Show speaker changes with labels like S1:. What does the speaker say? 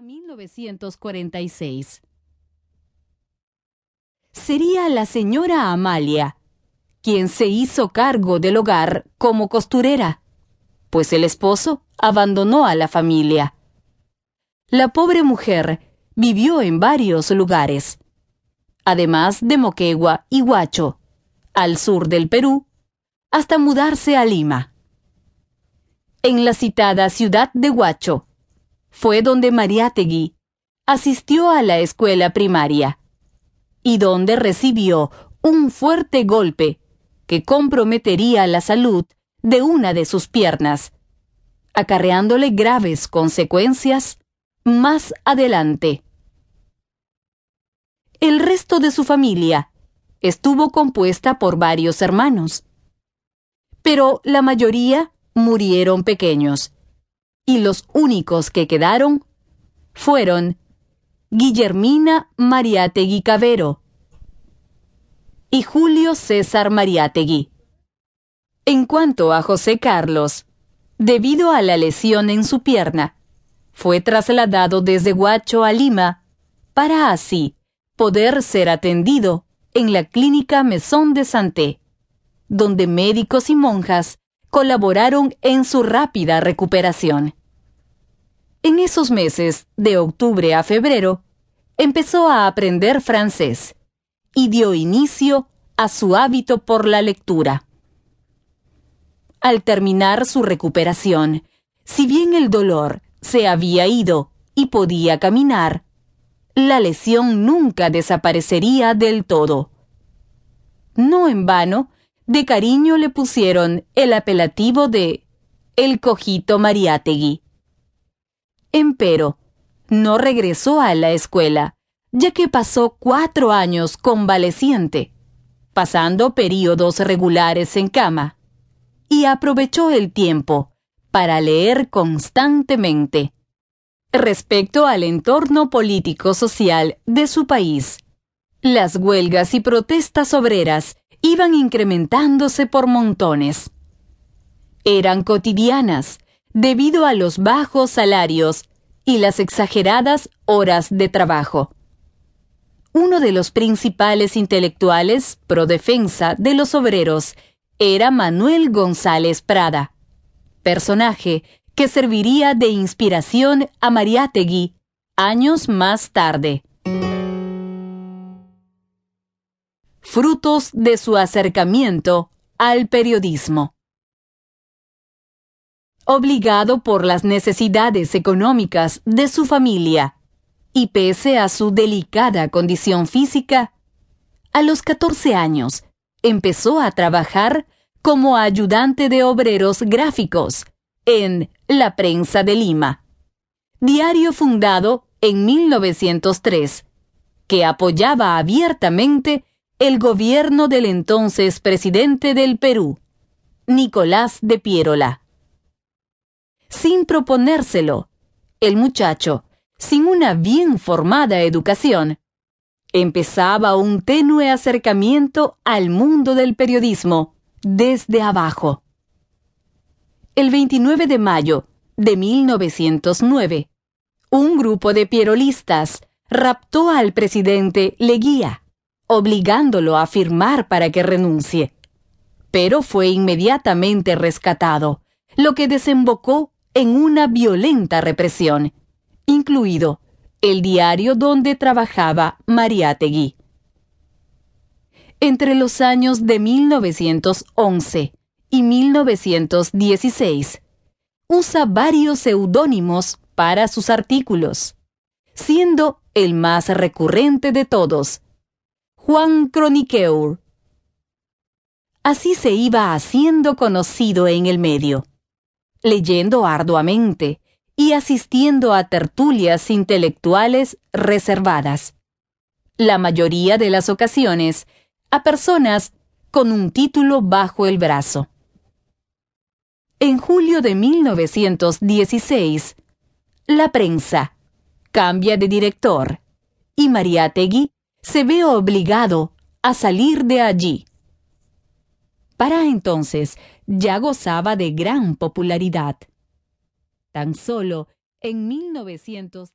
S1: a 1946. Sería la señora Amalia quien se hizo cargo del hogar como costurera, pues el esposo abandonó a la familia. La pobre mujer vivió en varios lugares, además de Moquegua y Huacho, al sur del Perú, hasta mudarse a Lima. En la citada ciudad de Huacho, fue donde Mariátegui asistió a la escuela primaria y donde recibió un fuerte golpe que comprometería la salud de una de sus piernas, acarreándole graves consecuencias más adelante. El resto de su familia estuvo compuesta por varios hermanos, pero la mayoría murieron pequeños, y los únicos que quedaron fueron Guillermina Mariátegui Cavero y Julio César Mariátegui. En cuanto a José Carlos, debido a la lesión en su pierna, fue trasladado desde Huacho a Lima para así poder ser atendido en la clínica Mesón de Santé, donde médicos y monjas colaboraron en su rápida recuperación. En esos meses, de octubre a febrero, empezó a aprender francés y dio inicio a su hábito por la lectura. Al terminar su recuperación, si bien el dolor se había ido y podía caminar, la lesión nunca desaparecería del todo. No en vano, de cariño le pusieron el apelativo de el cojito Mariátegui Empero, no regresó a la escuela, ya que pasó cuatro años convaleciente, pasando períodos regulares en cama, y aprovechó el tiempo para leer constantemente. Respecto al entorno político-social de su país, las huelgas y protestas obreras iban incrementándose por montones. Eran cotidianas, debido a los bajos salarios y las exageradas horas de trabajo. Uno de los principales intelectuales pro defensa de los obreros era Manuel González Prada, personaje que serviría de inspiración a Mariátegui años más tarde. Frutos de su acercamiento al periodismo obligado por las necesidades económicas de su familia, y pese a su delicada condición física, a los 14 años empezó a trabajar como ayudante de obreros gráficos en La Prensa de Lima, diario fundado en 1903, que apoyaba abiertamente el gobierno del entonces presidente del Perú, Nicolás de Piérola sin proponérselo. El muchacho, sin una bien formada educación, empezaba un tenue acercamiento al mundo del periodismo desde abajo. El 29 de mayo de 1909, un grupo de pierolistas raptó al presidente Leguía, obligándolo a firmar para que renuncie. Pero fue inmediatamente rescatado, lo que desembocó en una violenta represión, incluido el diario donde trabajaba Mariátegui. Entre los años de 1911 y 1916, usa varios seudónimos para sus artículos, siendo el más recurrente de todos, Juan Croniqueur. Así se iba haciendo conocido en el medio leyendo arduamente y asistiendo a tertulias intelectuales reservadas. La mayoría de las ocasiones a personas con un título bajo el brazo. En julio de 1916, la prensa cambia de director y Mariátegui se ve obligado a salir de allí. Para entonces ya gozaba de gran popularidad. Tan solo en 1910